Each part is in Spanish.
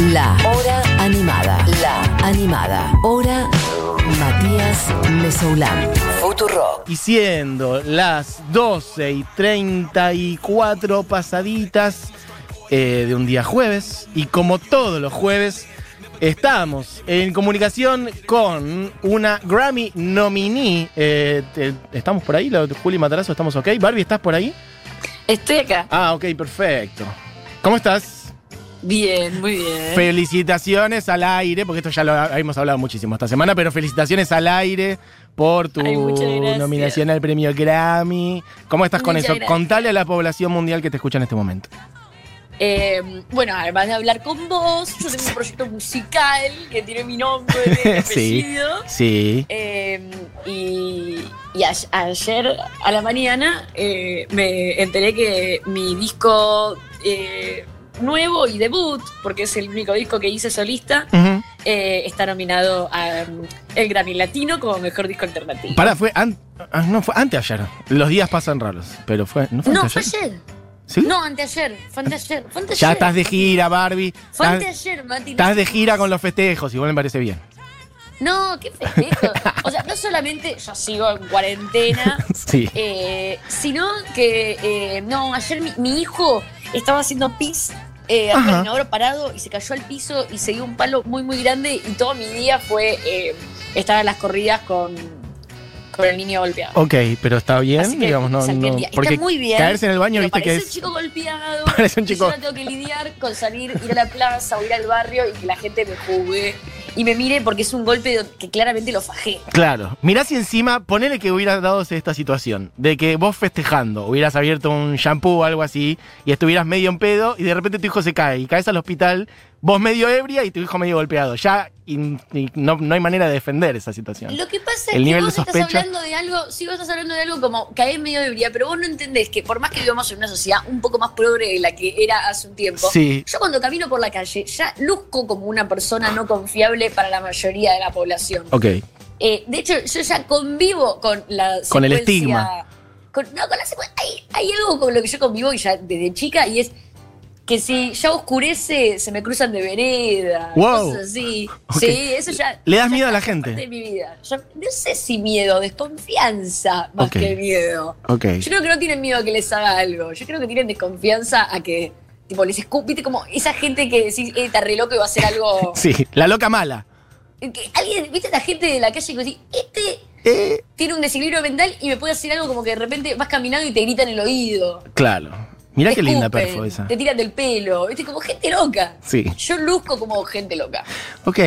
La Hora Animada. La Animada. Hora Matías Mesoulán. Futuro. Y siendo las 12 y 34 pasaditas eh, de un día jueves, y como todos los jueves, estamos en comunicación con una Grammy nominee. Eh, te- ¿Estamos por ahí? ¿La- Juli Matarazo, ¿estamos ok? Barbie, ¿estás por ahí? Estoy acá. Ah, ok, perfecto. ¿Cómo estás? Bien, muy bien. Felicitaciones al aire, porque esto ya lo hemos hablado muchísimo esta semana, pero felicitaciones al aire por tu Ay, nominación al premio Grammy. ¿Cómo estás con eso? gracias. Contale a la población mundial que te escucha en este momento. Eh, bueno, además de hablar con vos, yo tengo un proyecto musical que tiene mi nombre sí, apellido. sí. Eh, y y a- ayer a la mañana eh, me enteré que mi disco nuevo y debut, porque es el único disco que hice solista, eh, está nominado al el Grammy Latino como mejor disco alternativo. Pará, fue, an- ah, no, fue anteayer. Los días pasan raros, pero fue. ¿No fue no, fue anteayer? ayer. ¿Sí? No, anteayer. Fue anteayer. Fue anteayer. Ya estás de gira, Barbie. Fue Estás, anteayer, Mati. estás de gira con los festejos, igual me parece bien. No, qué festejo. O sea, no solamente yo sigo en cuarentena, Sí. eh, sino que, eh, no, ayer mi, mi hijo estaba haciendo pis eh, inodoro parado y se cayó al piso y se dio un palo muy, muy grande y todo mi día fue eh, estar en las corridas con, con el niño golpeado. Ok, pero está bien, que digamos, no. no día. Está porque muy bien, caerse en el baño, viste que parece es. un chico golpeado. Parece un y chico- yo ahora tengo que lidiar con salir, ir a la plaza o ir al barrio y que la gente me juzgue y me mire porque es un golpe que claramente lo fajé. Claro. Mirá si encima, ponele que hubieras dado esta situación, de que vos festejando, hubieras abierto un shampoo o algo así, y estuvieras medio en pedo, y de repente tu hijo se cae, y caes al hospital, vos medio ebria y tu hijo medio golpeado. Ya y- y no, no hay manera de defender esa situación. Lo que pasa El es nivel que vos de estás sospecha. hablando de algo, sí vos estás hablando de algo como caer medio ebria, pero vos no entendés que por más que vivamos en una sociedad un poco más progre de la que era hace un tiempo, Sí. yo cuando camino por la calle ya luzco como una persona no confiable para la mayoría de la población. Ok. Eh, de hecho, yo ya convivo con la Con el estigma. con- no, con la hay, hay algo con lo que yo convivo y ya desde chica y es que si ya oscurece, se me cruzan de vereda. Wow. Cosas así. Sí, eso ya. ¿Le das ya miedo a la gente? De mi vida. Ya- no sé si miedo, desconfianza más que miedo. Ok. Yo creo que no tienen miedo a que les haga algo. Yo creo que tienen desconfianza a que, tipo, les escupe. ¿Viste? Como esa gente que decís, eh, está re loco y va a hacer algo. Sí, la loca mala. Que alguien, ¿viste la gente de la calle que decís, este Eh, tiene un desequilibrio mental y me puede hacer algo como que de repente vas caminando y te gritan en el oído. claro. Mirá te qué linda perfo esa. Te tiran del pelo, ¿viste? Como gente loca. Sí. Yo luzco como gente loca. Ok,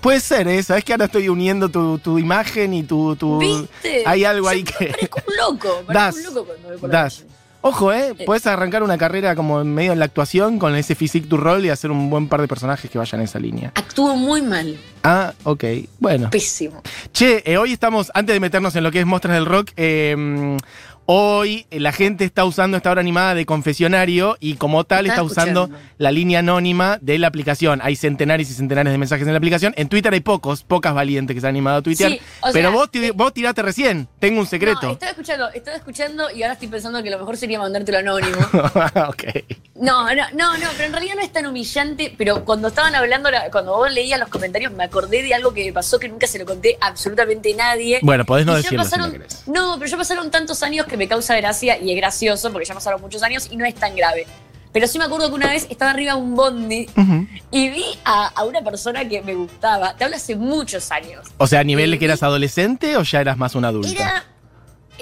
puede ser, ¿eh? Sabes que ahora estoy uniendo tu, tu imagen y tu, tu- ¿Viste? Hay algo Yo ahí que. Parezco un loco. Parezco Das. un loco cuando voy por la Das. Ojo, ¿eh? Eh. Puedes arrancar una carrera como en medio en la actuación con ese physique tu rol y hacer un buen par de personajes que vayan en esa línea. Actúo muy mal. Ah, ok. Bueno. Pésimo. Che, eh, hoy estamos, antes de meternos en lo que es Mostras del Rock, eh, hoy eh, la gente está usando esta hora animada de confesionario y como tal Está está usando la línea anónima de la aplicación. Hay centenares y centenares de mensajes en la aplicación. En Twitter hay pocos, pocas valientes que se han animado a tuitear. Sí, o pero sea, vos, ti- vos tiraste recién, tengo un secreto. No, estaba escuchando, estaba escuchando y ahora estoy pensando que lo mejor sería mandártelo anónimo. ok. No, no, no, no, pero en realidad no es tan humillante, pero cuando estaban hablando, la- cuando vos leías los comentarios, me acordé de algo que me pasó que nunca se lo conté a absolutamente nadie. Bueno, podés no decirlo si no pasaron- querés. No, pero ya pasaron tantos años que me causa gracia y es gracioso porque ya pasaron muchos años y no es tan grave. Pero sí me acuerdo que una vez estaba arriba de un bondi y vi a, a una persona que me gustaba. Te hablo hace muchos años. O sea, a nivel de que eras adolescente o ya eras más una adulta? Era.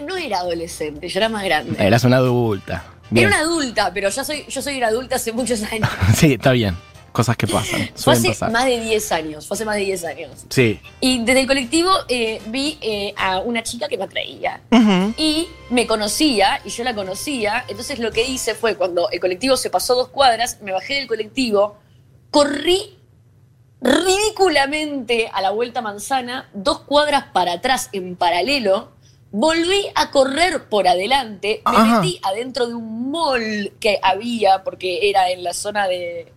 No era adolescente, yo era más grande. Eras una adulta. Bien. Era una adulta, pero yo soy, yo soy una adulta hace muchos años. Sí, está bien. Cosas que pasan. Fue hace pasar. más de 10 años, fue hace más de 10 años. Sí. Y desde el colectivo eh, vi eh, a una chica que me atraía. Y me conocía, y yo la conocía. Entonces lo que hice fue, cuando el colectivo se pasó dos cuadras, me bajé del colectivo, corrí ridículamente a la vuelta manzana, dos cuadras para atrás en paralelo, volví a correr por adelante, me Ajá. metí adentro de un mall que había, porque era en la zona de,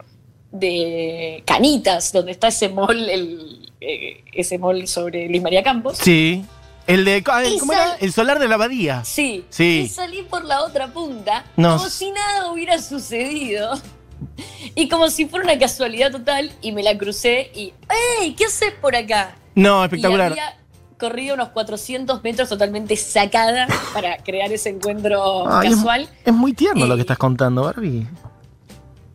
de Canitas, donde está ese mall, el, eh, ese mall sobre Luis María Campos. Sí. El de. ¿Cómo era? El solar de la abadía. Sí. Sí. Y salí por la otra punta, No. como si nada hubiera sucedido. Y como si fuera una casualidad total, y me la crucé y, ¡Ey! ¿Qué haces por acá? No, Y espectacular. había corrido unos 400 metros totalmente sacada para crear ese encuentro Ay, casual. es, muy tierno lo Y- que estás contando, Barbie.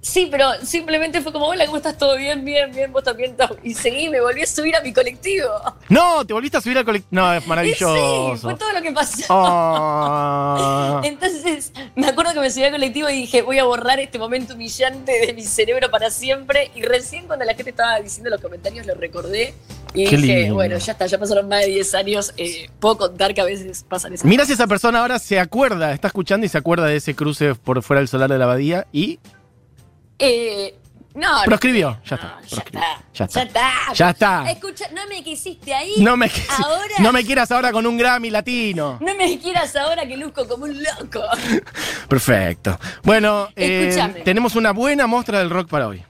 Sí, pero simplemente fue como, hola, ¿cómo estás? ¿Todo bien? Bien, bien, vos también. todo?". Y seguí, me volví a subir a mi colectivo. No, te volviste a subir al colectivo. No, es Y sí, maravilloso. fue todo lo que pasó. Ah. Entonces, me acuerdo que me subí al colectivo y dije, voy a borrar este momento humillante de mi cerebro para siempre. Y recién cuando la gente estaba diciendo los comentarios lo recordé. Y Qué dije, lindo. bueno, ya está, ya pasaron más de 10 años. eh, puedo contar que a veces pasan esas Mira si esa persona ahora se acuerda, está escuchando y se acuerda de ese cruce por fuera del solar de la abadía y Eh, no, proscribió. Ya No, está. ya proscribió. está. Ya está. Ya está. Ya está. Escucha, no me quisiste ahí. No me, Ahora. no me quieras ahora con un Grammy latino. No me quieras ahora que luzco como un loco. Perfecto. Bueno, eh, tenemos una buena muestra del rock para hoy.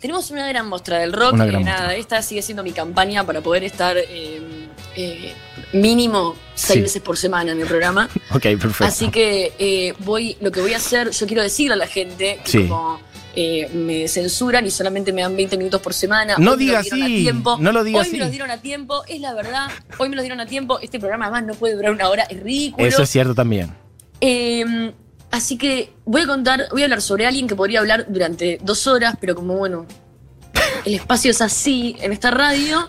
Tenemos una gran muestra del rock. Una eh, gran nada, esta sigue siendo mi campaña para poder estar eh, eh, mínimo seis Sí. veces por semana en el programa. Ok, perfecto. Así que voy, lo que voy a hacer, yo quiero decirle a la gente que Sí. como eh, me censuran y solamente me dan 20 minutos por semana. No hoy me diga los dieron a así, tiempo. no lo diga Hoy así. me los dieron a tiempo, es la verdad. Hoy me los dieron a tiempo. Este programa además no puede durar una hora, es ridículo. Eso es cierto también. Eh, así que voy a contar, voy a hablar sobre alguien que podría hablar durante dos horas, pero como bueno, el espacio es así en esta radio.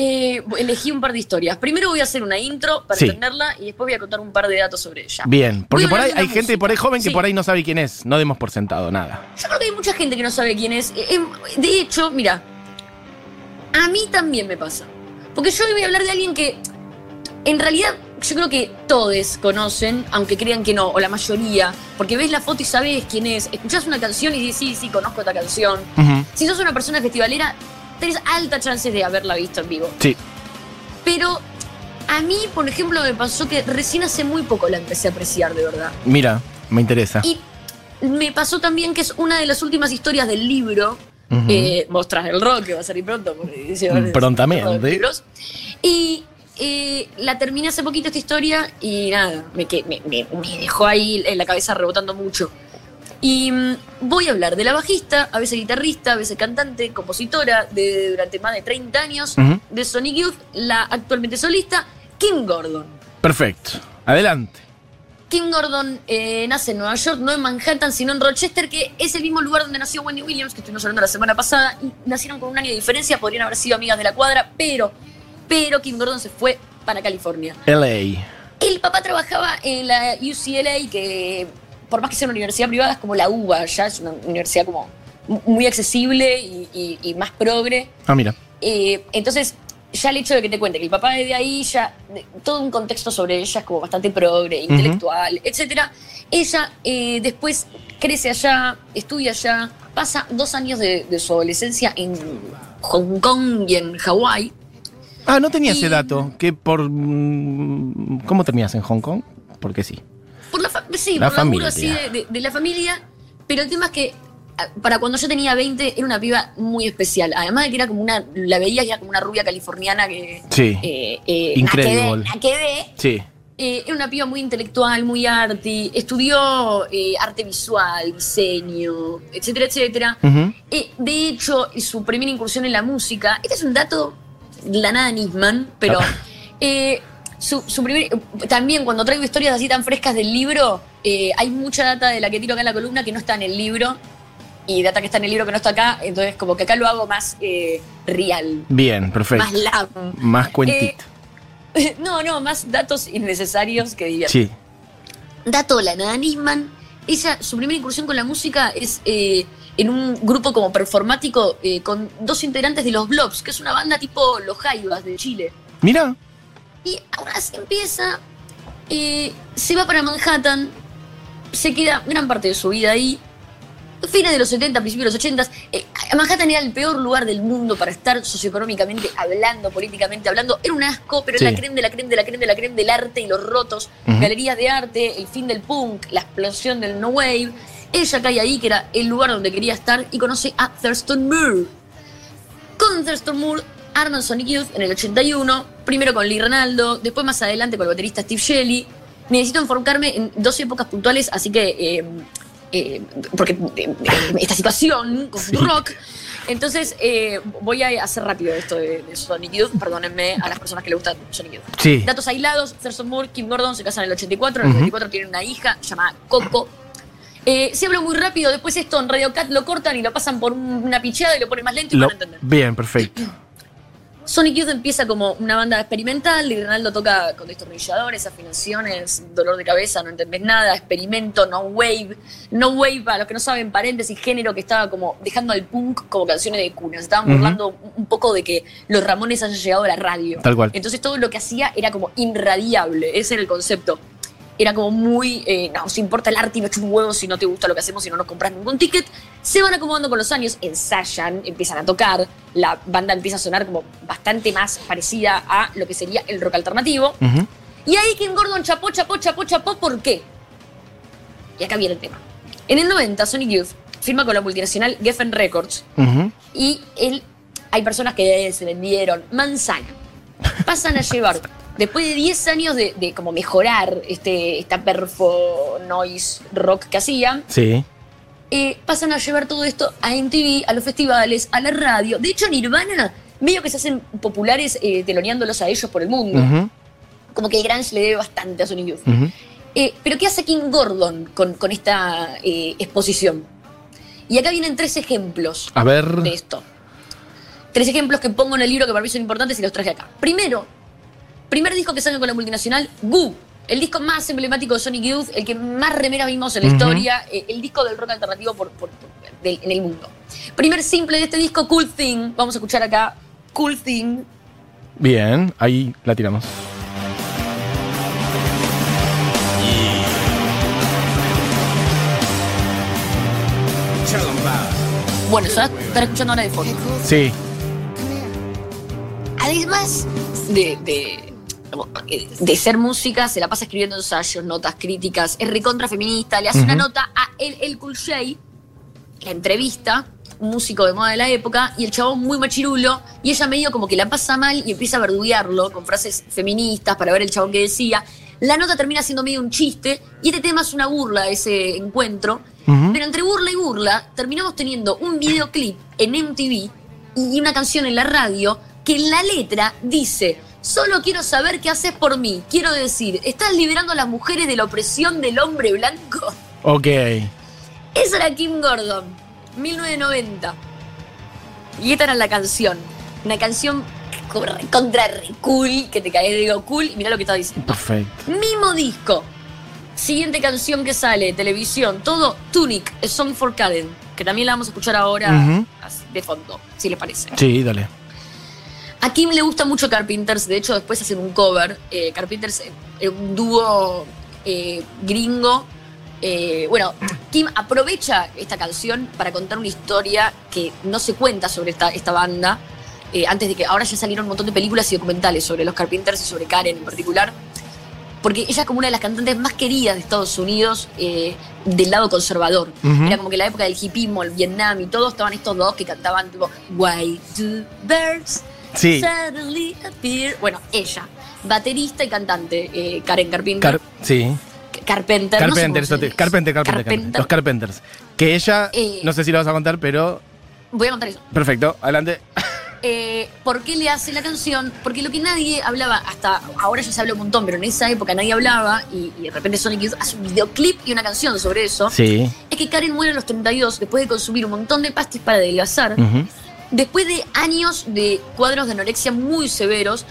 Eh, elegí un par de historias. Primero voy a hacer una intro para Sí. entenderla y después voy a contar un par de datos sobre ella. Bien, porque por ahí hay gente por ahí joven que Sí. por ahí no sabe quién es. No demos por sentado nada. Yo creo que hay mucha gente que no sabe quién es. Eh, em, De hecho, mira, a mí también me pasa. Porque yo hoy voy a hablar de alguien que, en realidad, yo creo que todos conocen, aunque crean que no, o la mayoría. Porque ves la foto y sabes quién es. Escuchás una canción y dices, sí, sí, conozco esta canción. Si sos una persona festivalera, tenés alta chance de haberla visto en vivo. Sí. Pero a mí, por ejemplo, me pasó que recién hace muy poco la empecé a apreciar de verdad. Mira, me interesa. Y me pasó también que es una de las últimas historias del libro, Ujú. eh, Mostras del Rock, que va a salir pronto. es- Prontamente. Y eh, la terminé hace poquito esta historia y nada, me, me, me- me dejó ahí en la cabeza rebotando mucho. Y mm, voy a hablar de la bajista, a veces guitarrista, a veces cantante, compositora, de, durante más de 30 años, de Sonic Youth, la actualmente solista, Kim Gordon. Perfecto. Adelante. Kim Gordon eh, nace en Nueva York, no en Manhattan, sino en Rochester, que es el mismo lugar donde nació Wendy Williams, que estuvimos hablando la semana pasada, y nacieron con un año de diferencia, podrían haber sido amigas de la cuadra, pero, pero Kim Gordon se fue para California. LA. El papá trabajaba en la UCLA, que por más que sea una universidad privada, es como la UBA, ya es una universidad como muy accesible y, y- y más progre. Ah, mira. Eh, entonces, ya el hecho de que te cuente que el papá es de ahí, ya de- todo un contexto sobre ella es como bastante progre, intelectual, etcétera. Ella eh, después crece allá, estudia allá, pasa dos años de, de su adolescencia en Hong Kong y en Hawái. Ah, no tenía ese dato. Que por. mm, ¿Cómo terminas en Hong Kong? Porque sí. Por la, fa- sí, La por familia. así de, de- de la familia. Pero el tema es que ah, para cuando yo tenía 20 era una piba muy especial. Además de que era como una, la veía ya como una rubia californiana que... Sí. eh, eh, Incredible. La quedé. Sí. Eh, era una piba muy intelectual, muy arty, estudió eh, arte visual, diseño, etcétera, etcétera. Eh, de hecho, su primera incursión en la música, este es un dato de la nada Nisman, pero eh, su, su primer, también cuando traigo historias así tan frescas del libro, eh, hay mucha data de la que tiro acá en la columna que no está en el libro y data que está en el libro que no está acá, entonces como que acá lo hago más eh, real, Bien, perfecto. más lab. Más cuentito. no, no, más datos innecesarios que diría. sí. Dato la Nada Nisman. Ella, su primera incursión con la música es eh, en un grupo como performático eh, con dos integrantes de los Blobs, que es una banda tipo Los Jaivas de Chile. Mira. Y ahora se empieza, eh, se va para Manhattan, se queda gran parte de su vida ahí. Fines de los 70, principios de los 80. eh, Manhattan era el peor lugar del mundo para estar socioeconómicamente hablando, políticamente hablando. Era un asco, pero era Sí. la creme de la creme de la creme de la creme del arte y los rotos. Galerías de arte, el fin del punk, la explosión del no wave. Ella cae ahí, que era el lugar donde quería estar, y conoce a Thurston Moore. Con Thurston Moore arman Sonic Youth en el 81, primero con Lee Ronaldo, después más adelante con el baterista Steve Shelley. Necesito enfocarme en dos épocas puntuales, así que eh, eh, porque eh, esta situación con Sí. rock. Entonces, voy a hacer rápido esto de, de Sonic Youth. Perdónenme a las personas que le gustan Sonic Youth. Sí. Datos aislados: Thurston Moore, Kim Gordon se casan en el 84. En el Ujú. 94 tienen una hija llamada Coco. Eh, se habla muy rápido. Después, esto en Radio Cat lo cortan y lo pasan por un- una picheada y lo ponen más lento y Lo- van a entender. bien, perfecto. Sonic Youth empieza como una banda experimental y Ronaldo toca con destornilladores, afinaciones, dolor de cabeza, no entendés nada, experimento, no wave. No wave, para los que no saben, paréntesis, género que estaba como dejando al punk como canciones de cuna. Se estaban Ujú. burlando un poco de que los Ramones hayan llegado a la radio. Tal cual. Entonces todo lo que hacía era como irradiable, ese era el concepto. Era como muy, eh, no, nos importa el arte y no chupa un huevo si no te gusta lo que hacemos y no nos compras ningún ticket. Se van acomodando con los años, ensayan, empiezan a tocar, la banda empieza a sonar como bastante más parecida a lo que sería el rock alternativo. Y ahí Kim Gordon chapó, chapó, chapó, chapó, ¿por qué? Y acá viene el tema. En el 90, Sonic Youth firma con la multinacional Geffen Records y él, hay personas que se vendieron manzana. Pasan a llevar, después de 10 años de, de como mejorar este, esta perfo noise rock que hacían, Sí. eh, pasan a llevar todo esto a MTV, a los festivales, a la radio. De hecho, Nirvana, medio que se hacen populares eh, teloneándolos a ellos por el mundo. Como que Grunge le debe bastante a Sonic Youth. Eh, pero ¿qué hace Kim Gordon con, con esta exposición? Y acá vienen tres ejemplos A ver. de esto. Tres ejemplos que pongo en el libro que para mí son importantes y los traje acá. Primero, primer disco que saca con la multinacional, Goo. El disco más emblemático de Sonic Youth, el que más remeras vimos en la historia, eh, el disco del rock alternativo por, por- por- del- en el mundo. Primer simple de este disco, Cool Thing. Vamos a escuchar acá, Cool Thing. Bien, ahí la tiramos. Bueno, eso estar escuchando ahora de fondo. Sí. Además de, de, de ser música, se la pasa escribiendo ensayos, notas críticas, es recontra feminista, le hace una nota a El, el Cool J, la entrevista, un músico de moda de la época, y el chabón muy machirulo, y ella medio como que la pasa mal y empieza a verduguearlo con frases feministas para ver el chabón que decía. La nota termina siendo medio un chiste, y este tema es una burla, ese encuentro. Pero entre burla y burla, terminamos teniendo un videoclip en MTV y una canción en la radio que en la letra dice: Solo quiero saber qué haces por mí. Quiero decir, ¿estás liberando a las mujeres de la opresión del hombre blanco? Ok. Esa era Kim Gordon, 1990. Y esta era la canción. Una canción contra cool, que te cae de lo cool, y mirá lo que está diciendo. Perfecto. Mismo disco. Siguiente canción que sale, televisión, todo, Tunic, A Song for Karen, que también la vamos a escuchar ahora de fondo, si les parece. Sí, dale. A Kim le gusta mucho Carpenters, de hecho después hacen un cover. Eh, Carpenters es un dúo eh, gringo. Eh, bueno, Kim aprovecha esta canción para contar una historia que no se cuenta sobre esta, esta banda. eh, antes de que ahora ya salieron un montón de películas y documentales sobre los Carpenters y sobre Karen en particular. Porque ella es como una de las cantantes más queridas de Estados Unidos del lado conservador. Era como que la época del hipismo, el Vietnam y todo, estaban estos dos que cantaban tipo Why do birds Sí. suddenly appear? Bueno, ella, baterista y cantante, eh, Karen Carpenter. Car- sí. Carpenter. no sé Carpenter. Carpenter, Carpenter, Carpenter. Carpenter. Los Carpenters. Que ella, Eh. no sé si lo vas a contar, pero Voy a contar eso. perfecto, adelante. Eh, ¿Por qué le hace la canción? Porque lo que nadie hablaba, hasta ahora ya se habla un montón, pero en esa época nadie hablaba, y, y de repente Sonic Youth hace un videoclip y una canción sobre eso, Sí. es que Karen muere a los 32 después de consumir un montón de pastis para adelgazar, Ujú. Después de años de cuadros de anorexia muy severos,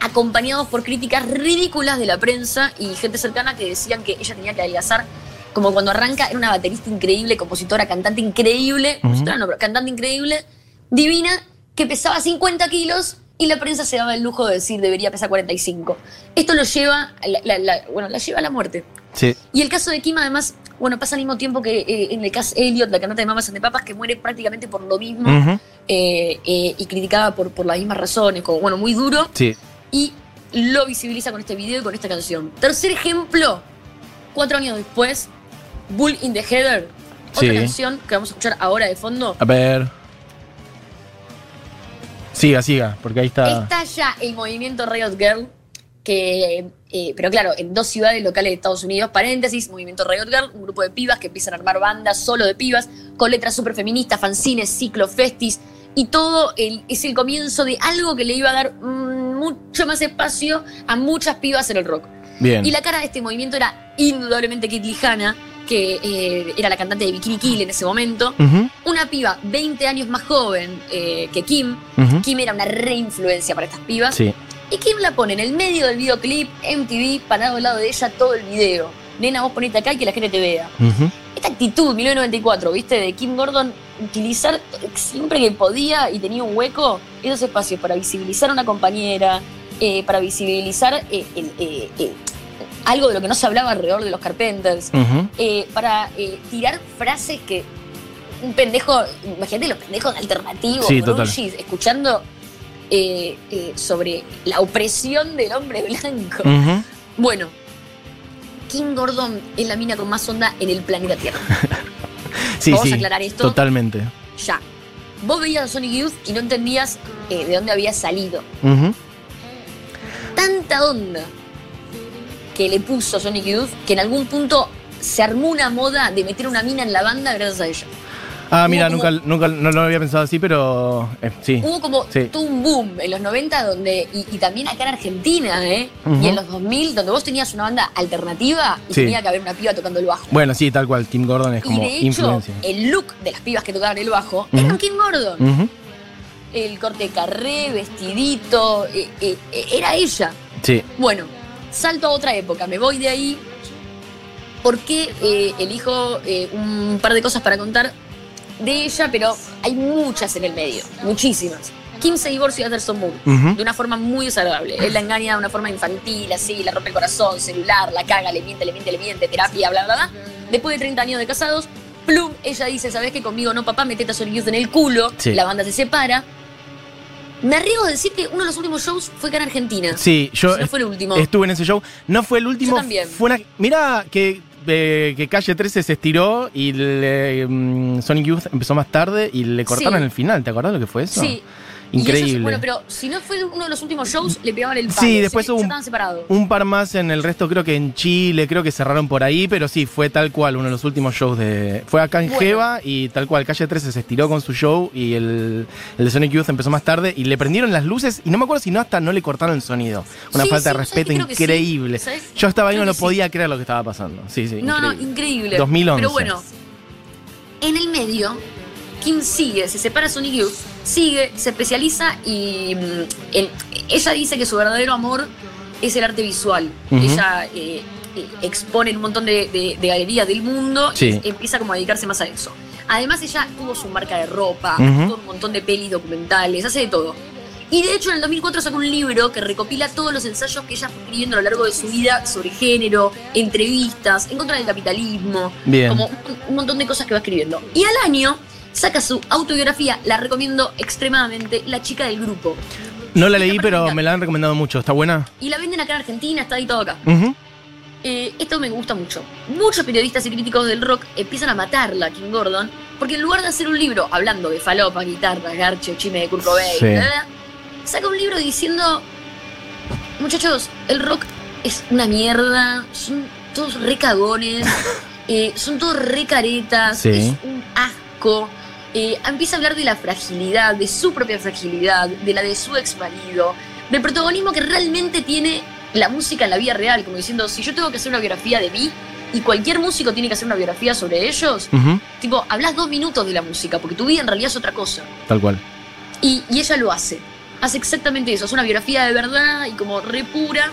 acompañados por críticas ridículas de la prensa y gente cercana que decían que ella tenía que adelgazar. Como cuando arranca, era una baterista increíble, compositora, cantante increíble, compositora no, pero cantante increíble, divina, que pesaba 50 kilos y la prensa se daba el lujo de decir debería pesar 45. Esto lo lleva, la- la- la- bueno, la lleva a la muerte. Sí. Y el caso de Kim, además, bueno, pasa al mismo tiempo que eh, en el caso Elliot, la cantante de Mamas and the Papas, que muere prácticamente por lo mismo Ujú. Eh, eh, y criticada por, por las mismas razones, como, bueno, muy duro, Sí. y lo visibiliza con este video y con esta canción. Tercer ejemplo, cuatro años después, Bull in the Heather, otra Sí. canción que vamos a escuchar ahora de fondo. A ver. Siga, siga, porque ahí está. Está ya el movimiento Riot Girl, que, eh, pero claro, en dos ciudades locales de Estados Unidos, paréntesis, movimiento Riot Girl, un grupo de pibas que empiezan a armar bandas solo de pibas, con letras súper feministas, fanzines, ciclo, festis, y todo el- es el comienzo de algo que le iba a dar mm, mucho más espacio a muchas pibas en el rock. Bien. Y la cara de este movimiento era indudablemente Kit Lijana, que eh, era la cantante de Bikini Kill en ese momento. Una piba 20 años más joven eh, que Kim. Kim era una reinfluencia para estas pibas. Sí. Y Kim la pone en el medio del videoclip, MTV, parado al lado de ella todo el video. Nena, vos ponete acá y que la gente te vea. Esta actitud, 1994, ¿viste? De Kim Gordon, utilizar siempre que podía y tenía un hueco esos espacios para visibilizar a una compañera, eh, para visibilizar eh, eh, algo de lo que no se hablaba alrededor de los Carpenters, para tirar frases que un pendejo, imagínate los pendejos alternativos, Sí, escuchando sobre la opresión del hombre blanco. Bueno, Kim Gordon es la mina con más onda en el planeta Tierra. Sí, Vamos a aclarar esto. Totalmente. Ya. Vos veías a Sonic Youth y no entendías eh, de dónde había salido. Tanta onda que le puso Sonic Youth que en algún punto se armó una moda de meter una mina en la banda gracias a ella. Ah, mira, nunca, nunca no lo había pensado así, pero eh, sí. Hubo como Sí. todo un boom en los 90 donde, y, y también acá en Argentina, ¿eh? Y en los 2000 donde vos tenías una banda alternativa y Sí. tenía que haber una piba tocando el bajo. Bueno, sí, tal cual. Kim Gordon es Y como de hecho, influencia. el look de las pibas que tocaban el bajo era Kim Gordon. El corte carré, vestidito, eh, eh, era ella. Sí. Bueno, salto a otra época, me voy de ahí porque elijo un par de cosas para contar de ella, pero hay muchas en el medio, muchísimas. Kim se divorcia de Anderson Moon Ujú. de una forma muy desagradable. Él la engaña de una forma infantil, así, le rompe el corazón, celular, la caga, le miente, le miente, le miente, terapia, bla, bla, bla. Después de 30 años de casados, plum, ella dice, ¿sabes qué? Conmigo no, papá, metete a Sonic Youth en el culo. Sí. La banda se separa. Me arriesgo a decir que uno de los últimos shows fue acá en Argentina. Sí, yo no fue el último. estuve en ese show. No fue el último. Yo también. Fue una. Mira que, eh, que Calle 13 se estiró y le, mm, Sonic Youth empezó más tarde y le cortaron Sí. el final. ¿Te acordás lo que fue eso? Sí. Increíble. ellos, bueno, pero si no fue uno de los últimos shows, le pegaban el palo. Sí, después Se- hubo un- par más en el resto, creo que en Chile, creo que cerraron por ahí, pero sí, fue tal cual uno de los últimos shows de. Fue acá en Bueno. Jeva y tal cual, Calle 13 se estiró con su show y el, el de Sonic Youth empezó más tarde y le prendieron las luces y no me acuerdo si no hasta no le cortaron el sonido. Una Sí, falta de respeto increíble. Yo estaba ahí y Creo no lo podía creer lo que estaba pasando. Sí, sí. No, no, increíble. increíble. 2011. Pero bueno, en el medio, Kim sigue, se separa de Sonic Youth, sigue, se especializa y mm, el- ella dice que su verdadero amor es el arte visual. Ella eh, eh, expone en un montón de, de- de galerías del mundo Sí. y empieza como a dedicarse más a eso. Además ella tuvo su marca de ropa, tuvo un montón de pelis documentales, hace de todo. Y de hecho en el 2004 sacó un libro que recopila todos los ensayos que ella fue escribiendo a lo largo de su vida sobre género, entrevistas, en contra del capitalismo, Bien. como un, un montón de cosas que va escribiendo. Y al año saca su autobiografía, la recomiendo extremadamente, La chica del grupo. No la leí, pero me la han recomendado mucho. ¿Está buena? Y la venden acá en Argentina, está editado acá. Ujú. Eh, esto me gusta mucho. Muchos periodistas y críticos del rock empiezan a matarla a Kim Gordon, porque en lugar de hacer un libro hablando de falopa, guitarra, garche, chime de Kurt Cobain, Sí. bla, saca un libro diciendo, muchachos, el rock es una mierda, son todos recagones, eh, son todos recaretas, Sí. es un asco. Eh, empieza a hablar de la fragilidad, de su propia fragilidad, de la de su ex marido, del protagonismo que realmente tiene la música en la vida real, como diciendo, si yo tengo que hacer una biografía de mí y cualquier músico tiene que hacer una biografía sobre ellos, Ujú. tipo, hablas dos minutos de la música, porque tu vida en realidad es otra cosa. Tal cual. Y, y ella lo hace. Hace exactamente eso. Es una biografía de verdad y como re pura.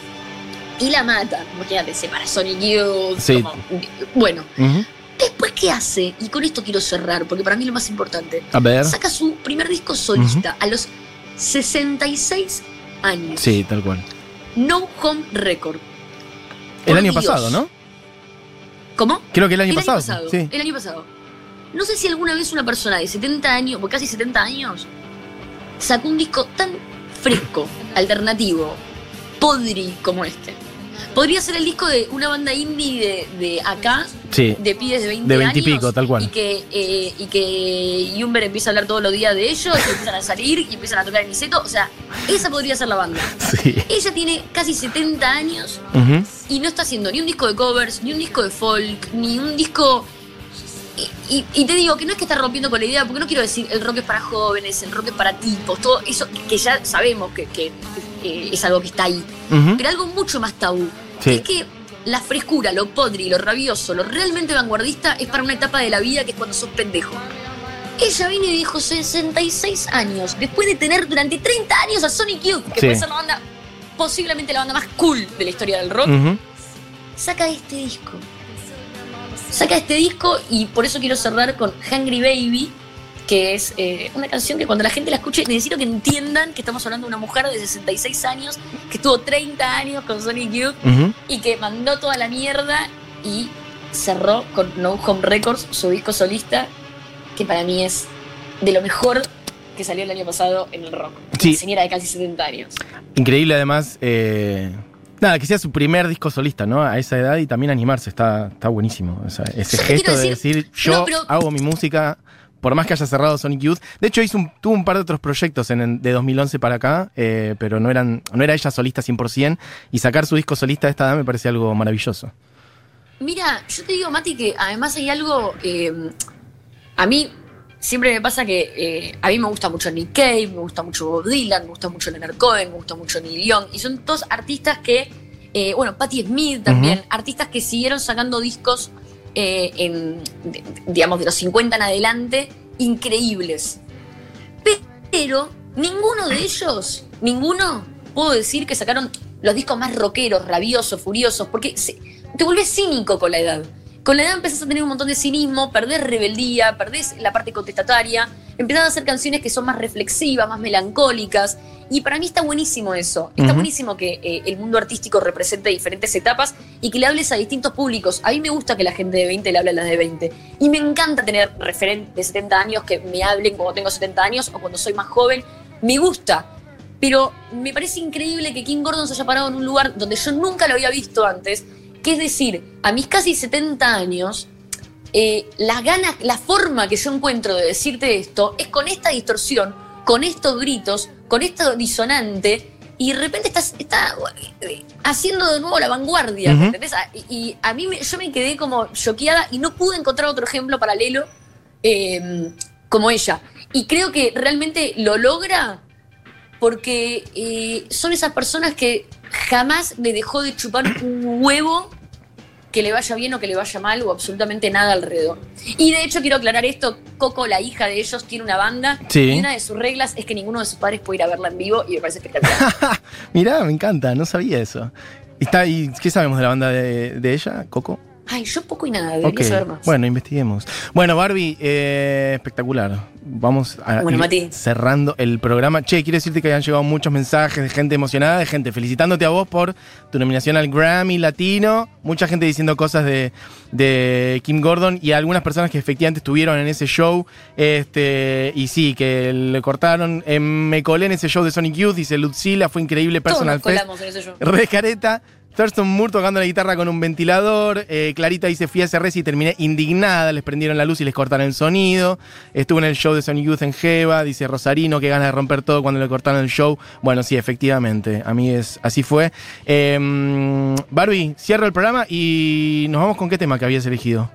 Y la mata. Imagínate, se para Sonic Youth. Sí. como- bueno, Ujú. Después, ¿qué hace? Y con esto quiero cerrar, porque para mí es lo más importante. A ver. Saca su primer disco solista a los 66 años. Sí, tal cual. No Home Record. El año Dios. pasado, ¿no? ¿Cómo? Creo que el año pasado. Sí. El año pasado. No sé si alguna vez una persona de 70 años, o casi 70 años, sacó un disco tan fresco, alternativo, podri como este. Podría ser el disco de una banda indie de, de acá, Sí. de pibes de 20, De 20 y años. pico, tal cual. Y que, eh, y que Jumber empieza a hablar todos los días de ellos, y empiezan a salir, y empiezan a tocar el niceto. O sea, esa podría ser la banda. Sí. Ella tiene casi 70 años y no está haciendo ni un disco de covers, ni un disco de folk, ni un disco. Y, y- y te digo que no es que está rompiendo con la idea, porque no quiero decir el rock es para jóvenes, el rock es para tipos, todo eso que ya sabemos que, que, eh, es algo que está ahí. Pero algo mucho más tabú. Sí. Es que la frescura, lo podri, lo rabioso, lo realmente vanguardista es para una etapa de la vida que es cuando sos pendejo. Ella vino y dijo 66 años, después de tener durante 30 años a Sonic Youth, que Sí. puede ser la banda, posiblemente la banda más cool de la historia del rock, saca este disco. Saca este disco y por eso quiero cerrar con Hungry Baby, que es eh, una canción que cuando la gente la escuche necesito que entiendan que estamos hablando de una mujer de 66 años que estuvo 30 años con Sonic Youth y que mandó toda la mierda y cerró con No Home Records, su disco solista, que para mí es de lo mejor que salió el año pasado en el rock. Sí. Una señora de casi 70 años. Increíble además. eh, nada, que sea su primer disco solista, ¿no? A esa edad y también animarse, está, está buenísimo. O sea, ese Yo gesto de decir- yo No, hago mi música, por más que haya cerrado Sonic Youth. De hecho, hizo un- tuvo un par de otros proyectos en, de 2011 para acá, eh, pero no, eran, no era ella solista 100%. Y sacar su disco solista de esta edad me parece algo maravilloso. Mira, yo te digo, Mati, que además hay algo. eh, a mí siempre me pasa que eh, a mí me gusta mucho Nick Cave, me gusta mucho Bob Dylan, me gusta mucho Leonard Cohen, me gusta mucho Neil Young. Y son todos artistas que. eh, bueno, Patti Smith también. Artistas que siguieron sacando discos eh, digamos, de los 50 en adelante, increíbles. Pero ninguno de ellos, ninguno, puedo decir que sacaron los discos más rockeros, rabiosos, furiosos, porque se- te vuelves cínico con la edad. Con la edad empezás a tener un montón de cinismo, perdés rebeldía, perdés la parte contestataria, empezás a hacer canciones que son más reflexivas, más melancólicas. Y para mí está buenísimo eso. Está buenísimo que eh, el mundo artístico represente diferentes etapas y que le hables a distintos públicos. A mí me gusta que la gente de 20 le hable a las de 20. Y me encanta tener referentes de 70 años que me hablen cuando tengo 70 años o cuando soy más joven. Me gusta. Pero me parece increíble que King Gordon se haya parado en un lugar donde yo nunca lo había visto antes. Que es decir, a mis casi 70 años, eh, las ganas, la forma que yo encuentro de decirte esto es con esta distorsión, con estos gritos, con esto disonante, y de repente estás está, eh, haciendo de nuevo la vanguardia, ¿me entendés? Ah, Y, y a mí me- yo me quedé como choqueada y no pude encontrar otro ejemplo paralelo eh, como ella. Y creo que realmente lo logra porque eh, son esas personas que jamás le dejó de chupar un huevo que le vaya bien o que le vaya mal o absolutamente nada alrededor. Y de hecho quiero aclarar esto, Coco, la hija de ellos, tiene una banda Sí. y una de sus reglas es que ninguno de sus padres puede ir a verla en vivo y me parece espectacular. Mirá, me encanta, no sabía eso. Está, ¿Y qué sabemos de la banda de, de ella, Coco? Ay, yo poco y nada, debería Ok, saber más. Bueno, investiguemos. Bueno, Barbie, eh, espectacular. Vamos a Bueno, ir Mati. cerrando el programa. Che, quiero decirte que han llegado muchos mensajes de gente emocionada, de gente felicitándote a vos por tu nominación al Grammy Latino. Mucha gente diciendo cosas de, de Kim Gordon y algunas personas que efectivamente estuvieron en ese show. Este, y sí, que le cortaron. Eh, me colé en ese show de Sonic Youth, dice Lucila, fue increíble. Todos Personal nos Fest. colamos en ese show. Re careta. Thurston Moore tocando la guitarra con un ventilador. Eh, Clarita dice, fui a ese y terminé indignada. Les prendieron la luz y les cortaron el sonido. Estuve en el show de Sonic Youth en Jeva. Dice Rosarino, que ganas de romper todo cuando le cortaron el show. Bueno, sí, efectivamente. A mí es así fue. Eh, Barbie, cierro el programa y nos vamos con qué tema que habías elegido.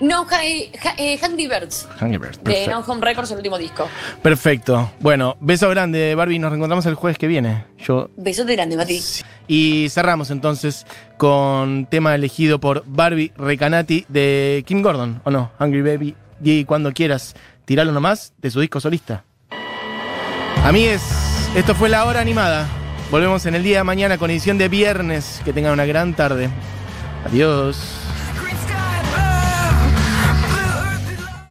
No, ja- eh, eh, Birds, Hungry Birds. de Perfecto. No Home Records, el último disco. Perfecto. Bueno, beso grande, Barbie. Nos reencontramos el jueves que viene. Yo Besote grande, Mati. Y cerramos entonces con tema elegido por Barbie Recanati de Kim Gordon, ¿o no? Hungry Baby. Y cuando quieras, tiralo nomás de su disco solista. Amigues, esto fue la hora animada. Volvemos en el día de mañana con edición de viernes. Que tengan una gran tarde. Adiós.